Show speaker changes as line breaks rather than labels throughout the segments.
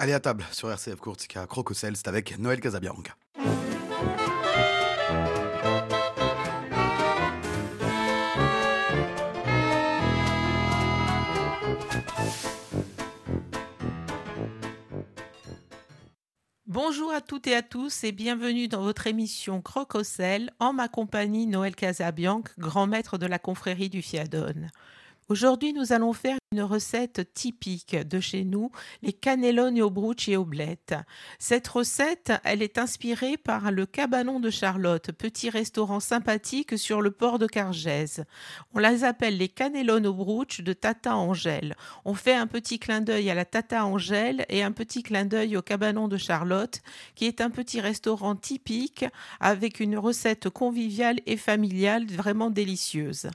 Allez à table sur RCF Courtica Crococel, c'est avec Noël Casabianca.
Bonjour à toutes et à tous et bienvenue dans votre émission Croc en ma compagnie Noël Casabianca, grand maître de la confrérie du Fiadone. Aujourd'hui, nous allons faire une recette typique de chez nous, les cannelloni au et au blettes. Cette recette, elle est inspirée par le Cabanon de Charlotte, petit restaurant sympathique sur le port de Cargèse. On les appelle les cannelloni au brucci de Tata Angèle. On fait un petit clin d'œil à la Tata Angèle et un petit clin d'œil au Cabanon de Charlotte, qui est un petit restaurant typique avec une recette conviviale et familiale vraiment délicieuse.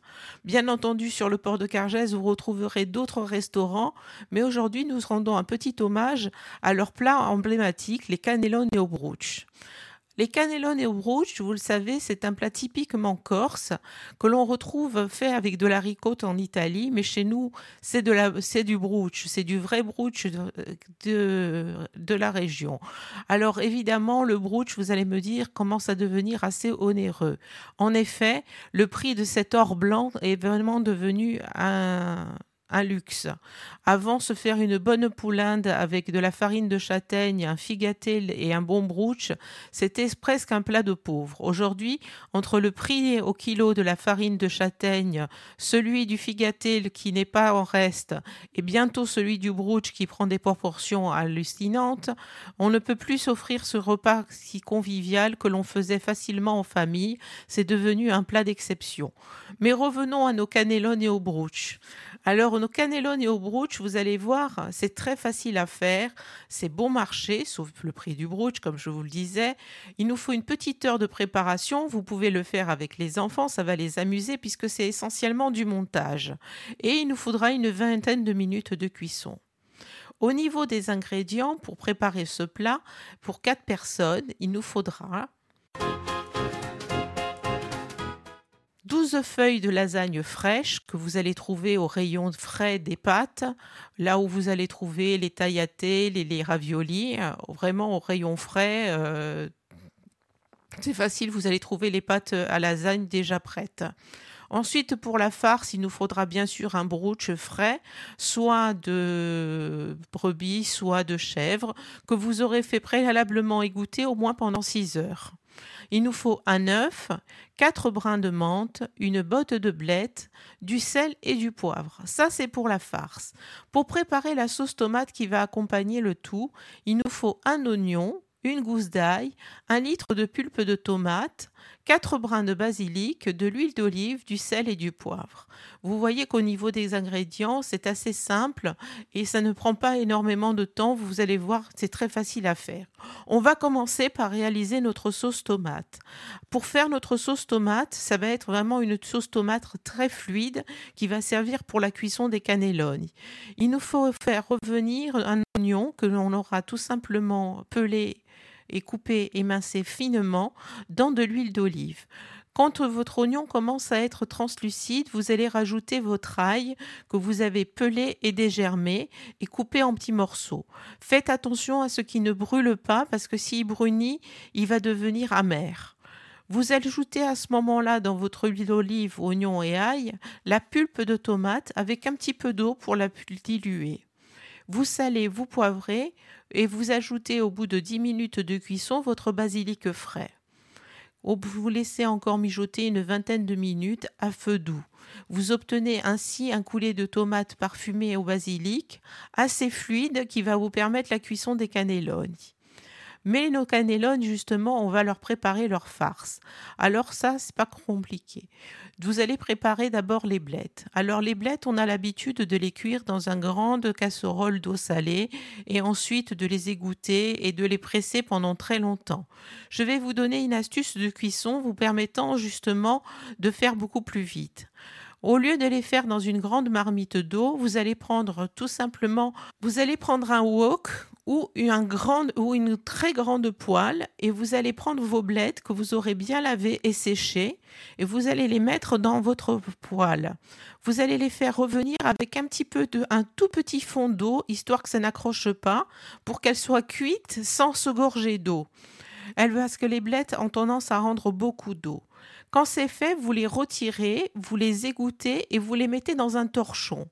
Bien entendu, sur le port de Cargèse, vous retrouverez d'autres restaurants, mais aujourd'hui nous rendons un petit hommage à leur plat emblématique, les cannelloni au bruch. Les cannelloni au bruch, vous le savez, c'est un plat typiquement corse que l'on retrouve fait avec de la ricotta en Italie, mais chez nous, c'est de c'est du bruch, c'est du vrai bruch de, de, la région. Alors évidemment, le bruch, vous allez me dire, commence à devenir assez onéreux. En effet, le prix de cet or blanc est vraiment devenu un, un luxe. Avant, se faire une bonne poulinde avec de la farine de châtaigne, un figatel et un bon brouch, c'était presque un plat de pauvre. Aujourd'hui, entre le prix au kilo de la farine de châtaigne, celui du figatel qui n'est pas en reste, et bientôt celui du brouch qui prend des proportions hallucinantes, on ne peut plus s'offrir ce repas si convivial que l'on faisait facilement en famille. C'est devenu un plat d'exception. Mais revenons à nos cannellones et au brouch. Alors, nos cannelloni au brooch, vous allez voir, c'est très facile à faire, c'est bon marché, sauf le prix du brooch, comme je vous le disais. Il nous faut une petite heure de préparation, vous pouvez le faire avec les enfants, ça va les amuser puisque c'est essentiellement du montage. Et il nous faudra une vingtaine de minutes de cuisson. Au niveau des ingrédients, pour préparer ce plat, pour 4 personnes, il nous faudra 12 feuilles de lasagne fraîche que vous allez trouver au rayon frais des pâtes, là où vous allez trouver les tagliatelles, les, les raviolis, euh, vraiment au rayon frais. Euh, c'est facile, vous allez trouver les pâtes à lasagne déjà prêtes. Ensuite, pour la farce, il nous faudra bien sûr un brooch frais, soit de brebis, soit de chèvre, que vous aurez fait préalablement égoutter au moins pendant 6 heures. Il nous faut un œuf, quatre brins de menthe, une botte de blettes, du sel et du poivre. Ça, c'est pour la farce. Pour préparer la sauce tomate qui va accompagner le tout, il nous faut un oignon, une gousse d'ail, un litre de pulpe de tomate, quatre brins de basilic, de l'huile d'olive, du sel et du poivre. Vous voyez qu'au niveau des ingrédients, c'est assez simple et ça ne prend pas énormément de temps. Vous allez voir, c'est très facile à faire. On va commencer par réaliser notre sauce tomate. Pour faire notre sauce tomate, ça va être vraiment une sauce tomate très fluide qui va servir pour la cuisson des cannelloni. Il nous faut faire revenir un oignon que l'on aura tout simplement pelé et couper émincé finement dans de l'huile d'olive. Quand votre oignon commence à être translucide, vous allez rajouter votre ail que vous avez pelé et dégermé et coupé en petits morceaux. Faites attention à ce qui ne brûle pas parce que s'il brunit, il va devenir amer. Vous ajoutez à ce moment-là dans votre huile d'olive, oignon et ail la pulpe de tomate avec un petit peu d'eau pour la diluer. Vous salez, vous poivrez, et vous ajoutez au bout de 10 minutes de cuisson votre basilic frais. Vous laissez encore mijoter une vingtaine de minutes à feu doux. Vous obtenez ainsi un coulis de tomates parfumées au basilic, assez fluide qui va vous permettre la cuisson des cannelloni. Mais nos cannellones, justement, on va leur préparer leur farce. Alors ça, c'est pas compliqué. Vous allez préparer d'abord les blettes. Alors les blettes, on a l'habitude de les cuire dans une grande casserole d'eau salée et ensuite de les égoutter et de les presser pendant très longtemps. Je vais vous donner une astuce de cuisson vous permettant justement de faire beaucoup plus vite. Au lieu de les faire dans une grande marmite d'eau, vous allez prendre tout simplement, vous allez prendre un wok ou une, très grande poêle et vous allez prendre vos blettes que vous aurez bien lavées et séchées et vous allez les mettre dans votre poêle. Vous allez les faire revenir avec un petit peu de, un tout petit fond d'eau histoire que ça n'accroche pas pour qu'elles soient cuites sans se gorger d'eau. Parce que les blettes ont tendance à rendre beaucoup d'eau. Quand c'est fait, vous les retirez, vous les égouttez et vous les mettez dans un torchon.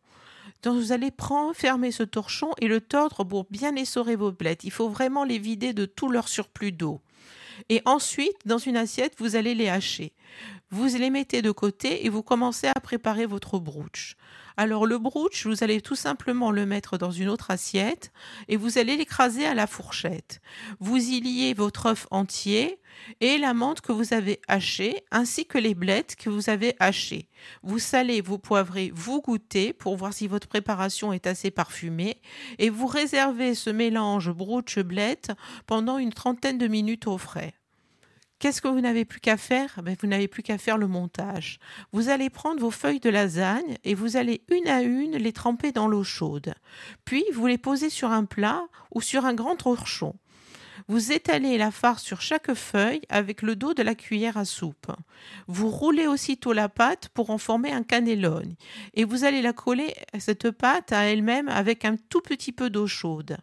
Vous allez prendre, fermer ce torchon et le tordre pour bien essorer vos blettes. Il faut vraiment les vider de tout leur surplus d'eau. Et ensuite, dans une assiette, vous allez les hacher. Vous les mettez de côté et vous commencez à préparer votre brooch. Alors le brooch, vous allez tout simplement le mettre dans une autre assiette et vous allez l'écraser à la fourchette. Vous y liez votre œuf entier et la menthe que vous avez hachée ainsi que les blettes que vous avez hachées. Vous salez, vous poivrez, vous goûtez pour voir si votre préparation est assez parfumée et vous réservez ce mélange brooch-blette pendant une trentaine de minutes au frais. Qu'est-ce que vous n'avez plus qu'à faire? Ben, Vous n'avez plus qu'à faire le montage. Vous allez prendre vos feuilles de lasagne et vous allez une à une les tremper dans l'eau chaude. Puis vous les posez sur un plat ou sur un grand torchon. Vous étalez la farce sur chaque feuille avec le dos de la cuillère à soupe. Vous roulez aussitôt la pâte pour en former un cannellone et vous allez la coller, cette pâte, à elle-même avec un tout petit peu d'eau chaude.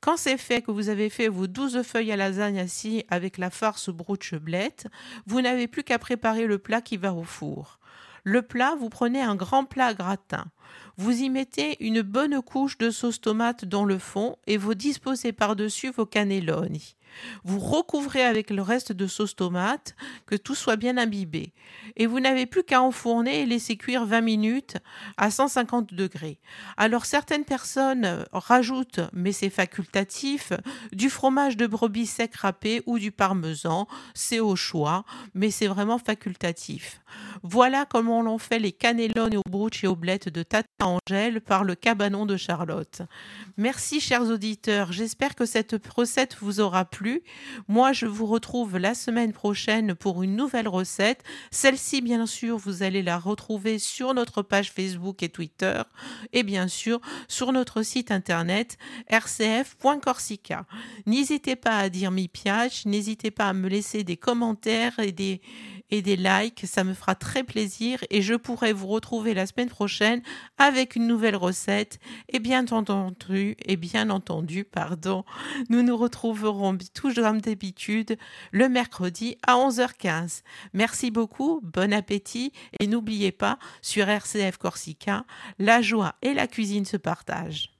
Quand c'est fait, que vous avez fait vos douze feuilles à lasagne assis avec la farce broche-blette, vous n'avez plus qu'à préparer le plat qui va au four. Le plat, vous prenez un grand plat gratin. Vous y mettez une bonne couche de sauce tomate dans le fond et vous disposez par-dessus vos cannelloni. Vous recouvrez avec le reste de sauce tomate, que tout soit bien imbibé. Et vous n'avez plus qu'à enfourner et laisser cuire 20 minutes à 150 degrés. Alors certaines personnes rajoutent, mais c'est facultatif, du fromage de brebis sec râpé ou du parmesan. C'est au choix, mais c'est vraiment facultatif. Voilà comment l'on fait les cannellones aux broches et aux blettes de Tata Angèle par le cabanon de Charlotte. Merci chers auditeurs, j'espère que cette recette vous aura moi, je vous retrouve la semaine prochaine pour une nouvelle recette. Celle-ci, bien sûr, vous allez la retrouver sur notre page Facebook et Twitter et bien sûr sur notre site internet rcf.corsica. N'hésitez pas à dire mi piace, n'hésitez pas à me laisser des commentaires et des et des likes, ça me fera très plaisir et je pourrai vous retrouver la semaine prochaine avec une nouvelle recette et bien entendu et bien entendu pardon, nous nous retrouverons toujours comme d'habitude le mercredi à 11h15. Merci beaucoup, bon appétit et n'oubliez pas sur RCF Corsica, la joie et la cuisine se partagent.